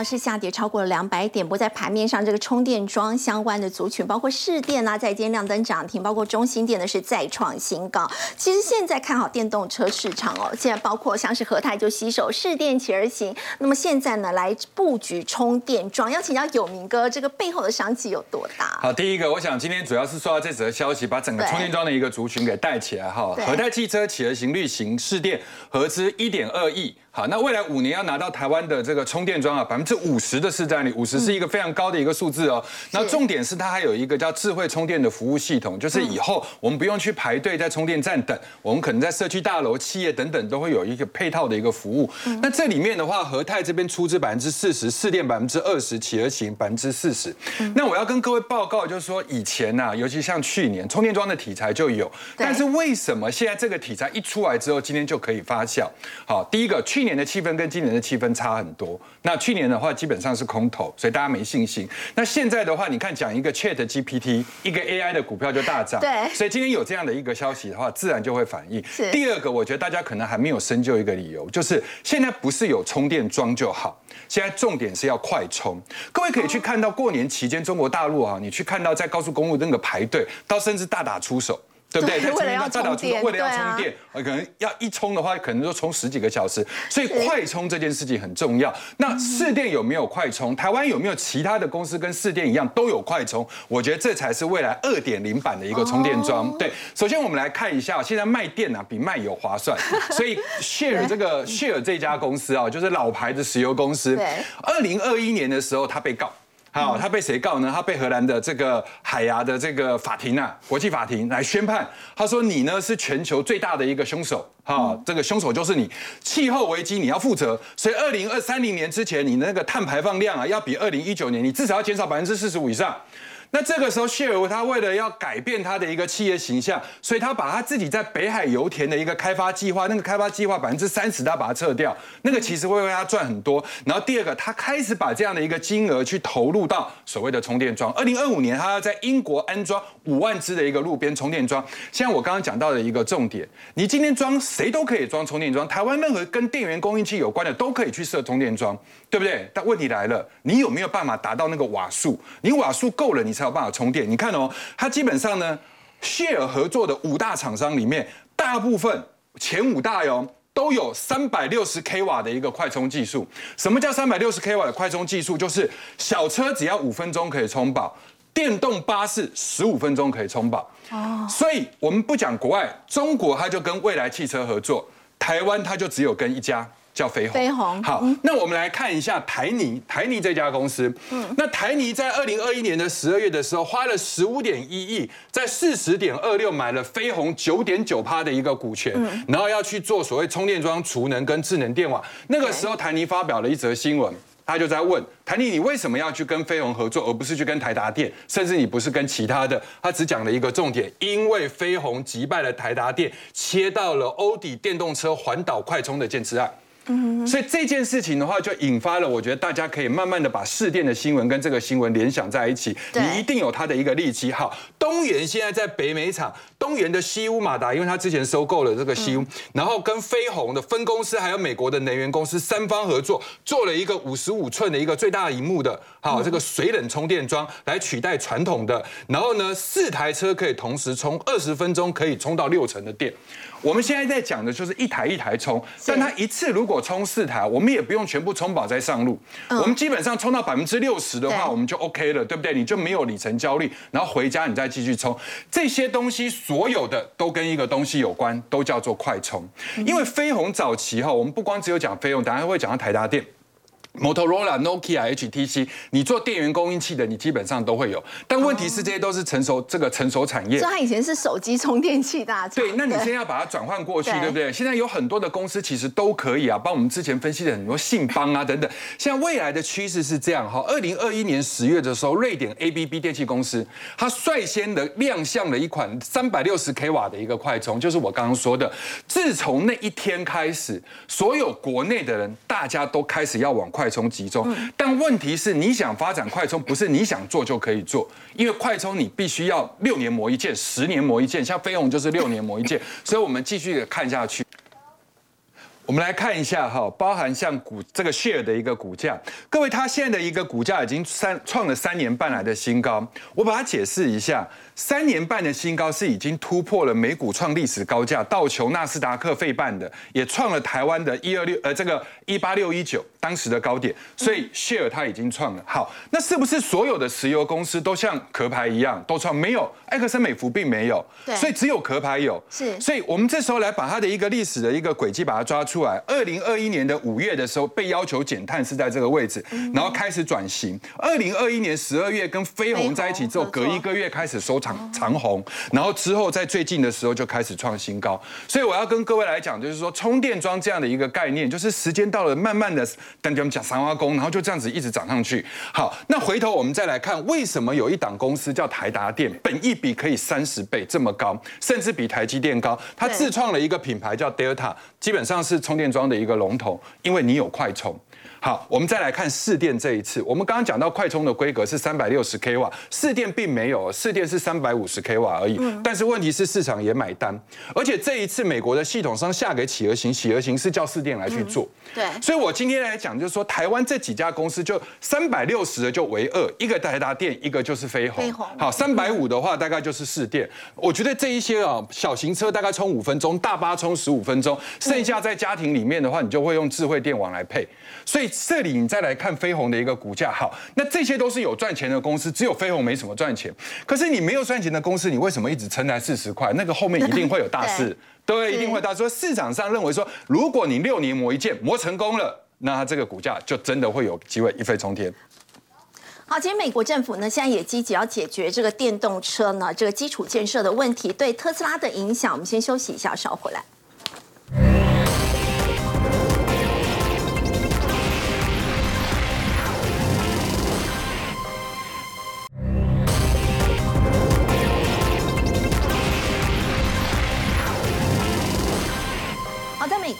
呢是下跌超过了两百点，不在盘面上这个充电桩相关的族群，包括市电啊，在今天亮灯涨停，包括中心电呢是再创新高。其实现在看好电动车市场哦，现在包括像是和泰就携手市电企而行，那么现在呢来布局充电桩，要请教有明哥，这个背后的商机有多大？好，第一个，我想今天主要是受到这则消息，把整个充电桩的一个族群给带起来哈。和泰汽车企而行绿行市电合资一点二亿。好，那未来五年要拿到台湾的这个充电桩啊，百分之五十的市占率，五十是一个非常高的一个数字哦。那重点是它还有一个叫智慧充电的服务系统，就是以后我们不用去排队在充电站等，我们可能在社区大楼、企业等等都会有一个配套的一个服务。那这里面的话，和泰这边出资百分之四十，市电百分之二十，企鹅行百分之四十。那我要跟各位报告，就是说以前呐，尤其像去年充电桩的题材就有，但是为什么现在这个题材一出来之后，今天就可以发酵？好，第一个去。去年的气氛跟今年的气氛差很多。那去年的话基本上是空头，所以大家没信心。那现在的话，你看讲一个 Chat GPT，一个 AI 的股票就大涨。对。所以今天有这样的一个消息的话，自然就会反应。第二个，我觉得大家可能还没有深究一个理由，就是现在不是有充电桩就好，现在重点是要快充。各位可以去看到过年期间中国大陆啊，你去看到在高速公路那个排队，到甚至大打出手。对不对？为了要充电，为了要充电，可能要一充的话，可能就充十几个小时。所以快充这件事情很重要。那市电有没有快充？台湾有没有其他的公司跟市电一样都有快充？我觉得这才是未来二点零版的一个充电桩。对，首先我们来看一下，现在卖电啊比卖油划算。所以 Share 这个 Share 这家公司啊，就是老牌的石油公司。对，二零二一年的时候，他被告。好，他被谁告呢？他被荷兰的这个海牙的这个法庭啊，国际法庭来宣判。他说你呢是全球最大的一个凶手，哈，这个凶手就是你。气候危机你要负责，所以二零二三零年之前，你那个碳排放量啊，要比二零一九年你至少要减少百分之四十五以上。那这个时候，谢尔他为了要改变他的一个企业形象，所以他把他自己在北海油田的一个开发计划，那个开发计划百分之三十他把它撤掉，那个其实会为他赚很多。然后第二个，他开始把这样的一个金额去投入到所谓的充电桩。二零二五年，他要在英国安装五万只的一个路边充电桩。像我刚刚讲到的一个重点，你今天装谁都可以装充电桩，台湾任何跟电源供应器有关的都可以去设充电桩，对不对？但问题来了，你有没有办法达到那个瓦数？你瓦数够了，你才有办法充电。你看哦，它基本上呢，share 合作的五大厂商里面，大部分前五大哟都有三百六十 k 瓦的一个快充技术。什么叫三百六十 k 瓦的快充技术？就是小车只要五分钟可以充饱，电动巴士十五分钟可以充饱。哦，所以我们不讲国外，中国它就跟未来汽车合作，台湾它就只有跟一家。叫飞鸿。飞鸿好，那我们来看一下台泥，台泥这家公司。嗯，那台泥在二零二一年的十二月的时候，花了十五点一亿，在四十点二六买了飞鸿九点九趴的一个股权，然后要去做所谓充电桩、储能跟智能电网。那个时候，台泥发表了一则新闻，他就在问台泥，你为什么要去跟飞鸿合作，而不是去跟台达电，甚至你不是跟其他的？他只讲了一个重点，因为飞鸿击败了台达电，切到了欧迪电动车环岛快充的建制案。所以这件事情的话，就引发了我觉得大家可以慢慢的把市电的新闻跟这个新闻联想在一起。你一定有它的一个利基。好，东元现在在北美厂，东元的西屋马达，因为它之前收购了这个西屋，然后跟飞鸿的分公司还有美国的能源公司三方合作，做了一个五十五寸的一个最大荧幕的，好这个水冷充电桩来取代传统的，然后呢四台车可以同时充二十分钟可以充到六成的电。我们现在在讲的就是一台一台充，但它一次如果充四台，我们也不用全部充饱再上路，我们基本上充到百分之六十的话，我们就 OK 了，对不对？你就没有里程焦虑，然后回家你再继续充，这些东西所有的都跟一个东西有关，都叫做快充。因为飞鸿早期哈，我们不光只有讲飞鸿，等下会讲到台达电。Motorola、Nokia、HTC，你做电源供应器的，你基本上都会有。但问题是，这些都是成熟这个成熟产业。所以它以前是手机充电器大厂。对，那你现在要把它转换过去，对不对？现在有很多的公司其实都可以啊，帮我们之前分析的很多信邦啊等等。现在未来的趋势是这样哈，二零二一年十月的时候，瑞典 ABB 电器公司它率先的亮相了一款三百六十 k 瓦的一个快充，就是我刚刚说的。自从那一天开始，所有国内的人大家都开始要往快。充集中，但问题是，你想发展快充，不是你想做就可以做，因为快充你必须要六年磨一件，十年磨一件，像飞鸿就是六年磨一件，所以我们继续看下去。我们来看一下哈，包含像股这个 share 的一个股价，各位，它现在的一个股价已经三创了三年半来的新高，我把它解释一下。三年半的新高是已经突破了美股创历史高价，道琼、纳斯达克、费半的，也创了台湾的一二六呃这个一八六一九当时的高点，所以 share 它已经创了。好，那是不是所有的石油公司都像壳牌一样都创？没有，埃克森美孚并没有，所以只有壳牌有。是，所以我们这时候来把它的一个历史的一个轨迹把它抓出来。二零二一年的五月的时候被要求减碳是在这个位置，然后开始转型。二零二一年十二月跟飞鸿在一起之后，隔一个月开始收场。长虹，然后之后在最近的时候就开始创新高，所以我要跟各位来讲，就是说充电桩这样的一个概念，就是时间到了，慢慢的，等我们讲三花工，然后就这样子一直涨上去。好，那回头我们再来看，为什么有一档公司叫台达电，本一比可以三十倍这么高，甚至比台积电高，它自创了一个品牌叫 Delta，基本上是充电桩的一个龙头，因为你有快充。好，我们再来看四电这一次。我们刚刚讲到快充的规格是三百六十 k 瓦，四电并没有，四电是三百五十 k 瓦而已。但是问题是市场也买单，而且这一次美国的系统商下给企鹅型，企鹅型是叫四电来去做。对。所以我今天来讲，就是说台湾这几家公司就三百六十的就为二，一个台达电，一个就是飞鸿。飞鸿。好，三百五的话大概就是四电。我觉得这一些啊，小型车大概充五分钟，大巴充十五分钟，剩下在家庭里面的话，你就会用智慧电网来配。所以这里你再来看飞鸿的一个股价，好，那这些都是有赚钱的公司，只有飞鸿没什么赚钱。可是你没有赚钱的公司，你为什么一直撑在四十块？那个后面一定会有大事，对，一定会大。说市场上认为说，如果你六年磨一剑磨成功了，那这个股价就真的会有机会一飞冲天。好，其实美国政府呢现在也积极要解决这个电动车呢这个基础建设的问题，对特斯拉的影响。我们先休息一下，稍回来。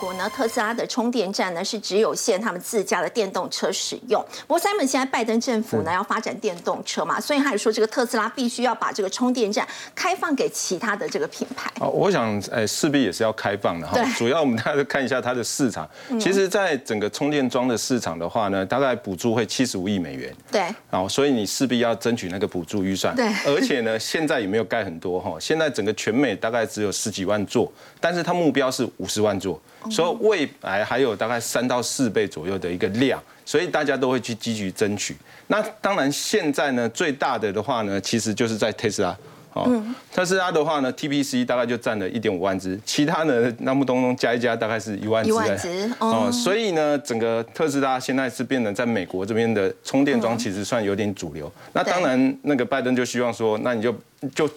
国呢，特斯拉的充电站呢是只有限他们自家的电动车使用。不过，Simon 现在拜登政府呢要发展电动车嘛，所以他也说这个特斯拉必须要把这个充电站开放给其他的这个品牌。哦，我想，哎，势必也是要开放的哈。主要我们大家看一下它的市场。其实，在整个充电桩的市场的话呢，大概补助会七十五亿美元。对。然后，所以你势必要争取那个补助预算。对。而且呢，现在也没有盖很多哈，现在整个全美大概只有十几万座，但是它目标是五十万座。所以未来还有大概三到四倍左右的一个量，所以大家都会去积极争取。那当然现在呢，最大的的话呢，其实就是在特斯拉。哦，特斯拉的话呢，TPC 大概就占了一点五万只，其他呢，那么东东加一加，大概是一万只。一万只哦。所以呢，整个特斯拉现在是变得在美国这边的充电桩其实算有点主流。那当然，那个拜登就希望说，那你就就。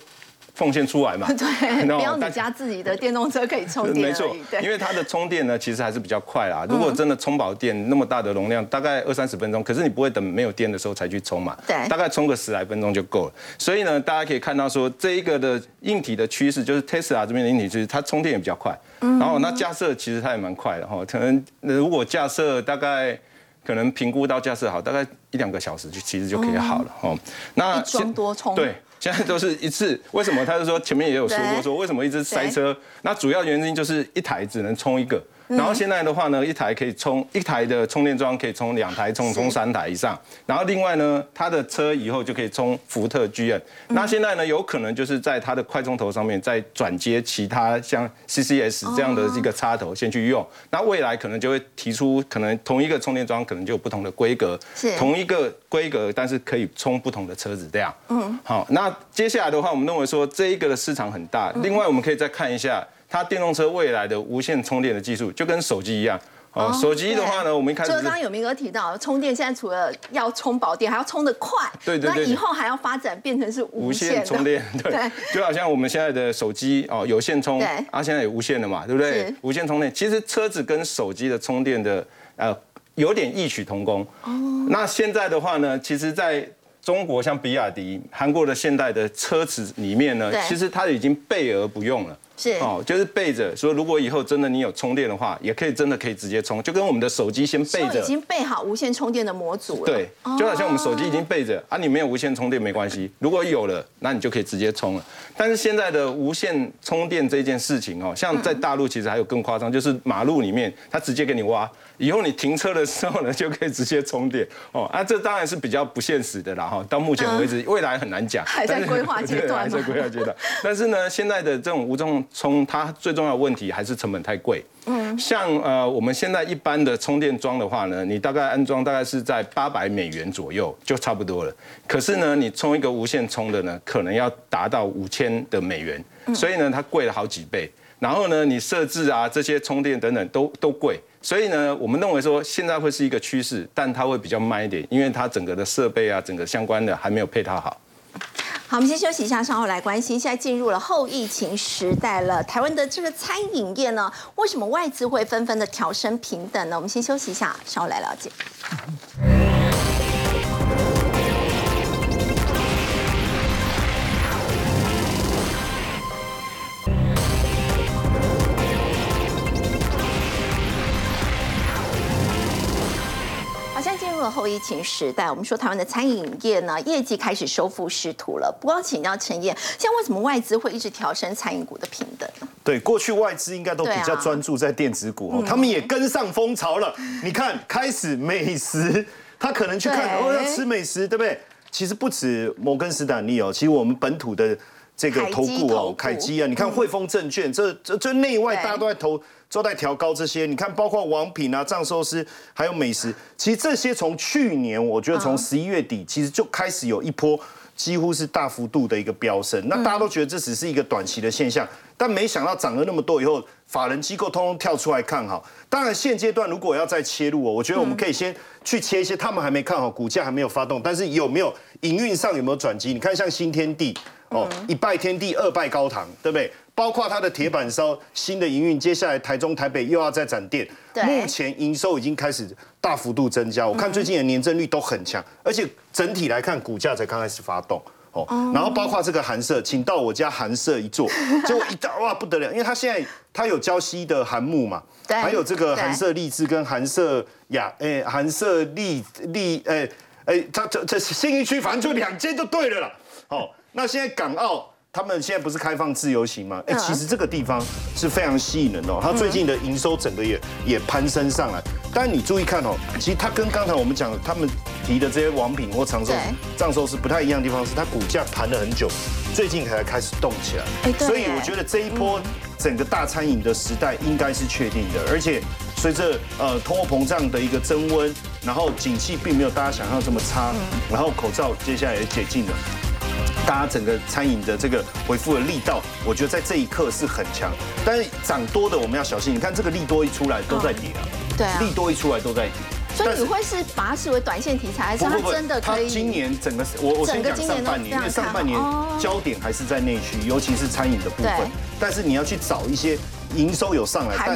奉献出来嘛？对，不要你家自己的电动车可以充电没错，因为它的充电呢，其实还是比较快啦。如果真的充饱电，那么大的容量，大概二三十分钟，可是你不会等没有电的时候才去充嘛？对，大概充个十来分钟就够了。所以呢，大家可以看到说，这一个的硬体的趋势，就是 Tesla 这边的硬体趋势，它充电也比较快。然后那架设其实它也蛮快的哈，可能如果架设大概可能评估到架设好，大概一两个小时就其实就可以好了哦。那一装多充对。现在都是一次。为什么？他就说前面也有说过，说为什么一直塞车？那主要原因就是一台只能充一个。然后现在的话呢，一台可以充一台的充电桩可以充两台充充三台以上。然后另外呢，它的车以后就可以充福特 GM。那现在呢，有可能就是在它的快充头上面再转接其他像 CCS 这样的一个插头先去用。那未来可能就会提出，可能同一个充电桩可能就有不同的规格，是同一个规格，但是可以充不同的车子这样。嗯，好，那接下来的话，我们认为说这一个的市场很大。另外，我们可以再看一下。它电动车未来的无线充电的技术就跟手机一样哦。手机的话呢，我们一开始就刚刚有明哥提到，充电现在除了要充饱电，还要充得快。对对对。那以后还要发展变成是无线充电。对。就好像我们现在的手机哦，有线充，啊，现在有无线的嘛，对不对？无线充电，其实车子跟手机的充电的呃有点异曲同工。哦。那现在的话呢，其实在中国像比亚迪、韩国的现代的车子里面呢，其实它已经备而不用了。是哦，就是备着说，如果以后真的你有充电的话，也可以真的可以直接充，就跟我们的手机先备着，已经备好无线充电的模组了。对，就好像我们手机已经备着啊，你没有无线充电没关系，如果有了，那你就可以直接充了。但是现在的无线充电这件事情哦，像在大陆其实还有更夸张，就是马路里面它直接给你挖。以后你停车的时候呢，就可以直接充电哦。啊，这当然是比较不现实的啦哈。到目前为止，未来很难讲，还在规划阶段。还在规划阶段。但是呢，现在的这种无重充，它最重要的问题还是成本太贵。嗯。像呃，我们现在一般的充电桩的话呢，你大概安装大概是在八百美元左右就差不多了。可是呢，你充一个无线充的呢，可能要达到五千的美元，所以呢，它贵了好几倍。然后呢，你设置啊这些充电等等都都贵。所以呢，我们认为说现在会是一个趋势，但它会比较慢一点，因为它整个的设备啊，整个相关的还没有配套好。好，我们先休息一下，稍后来关心。现在进入了后疫情时代了，台湾的这个餐饮业呢，为什么外资会纷纷的调升平等呢？我们先休息一下，稍后来了解。后疫情时代，我们说台湾的餐饮业呢，业绩开始收复失土了。不过请教陈燕，像为什么外资会一直调升餐饮股的平等？对，过去外资应该都比较专注在电子股，他们也跟上风潮了。你看，开始美食，他可能去看哦，要吃美食，对不对？其实不止摩根斯坦利哦，其实我们本土的这个投顾哦，凯基啊，你看汇丰证券，这这这内外大家都在投。都在调高这些，你看，包括王品啊、藏寿司，还有美食，其实这些从去年，我觉得从十一月底，其实就开始有一波几乎是大幅度的一个飙升。那大家都觉得这只是一个短期的现象，但没想到涨了那么多以后，法人机构通通跳出来看好。当然，现阶段如果要再切入哦，我觉得我们可以先去切一些他们还没看好，股价还没有发动，但是有没有营运上有没有转机？你看像新天地哦，一拜天地，二拜高堂，对不对？包括它的铁板烧新的营运，接下来台中、台北又要再展店，目前营收已经开始大幅度增加。我看最近的年增率都很强，而且整体来看股价才刚开始发动哦。然后包括这个韩舍，请到我家韩舍一坐，结果一到哇不得了，因为他现在他有胶西的韩木嘛，还有这个韩舍荔枝跟韩舍雅哎韩舍荔荔诶诶，他这这新一区反正就两间就对了啦。哦，那现在港澳。他们现在不是开放自由行吗？哎，其实这个地方是非常吸引人的。它最近的营收整个也也攀升上来。但你注意看哦，其实它跟刚才我们讲他们提的这些王品或长寿藏寿是不太一样的地方，是它股价盘了很久，最近才开始动起来。所以我觉得这一波整个大餐饮的时代应该是确定的。而且随着呃通货膨胀的一个增温，然后景气并没有大家想象这么差，然后口罩接下来也解禁了。大家整个餐饮的这个回复的力道，我觉得在这一刻是很强。但是涨多的我们要小心。你看这个利多一出来都在跌啊，对啊，利多一出来都在跌。所以你会是把它视为短线题材，还是它真的可以？它今年整个我我先讲上半年，因为上半年焦点还是在内需，尤其是餐饮的部分。但是你要去找一些营收有上来，但是。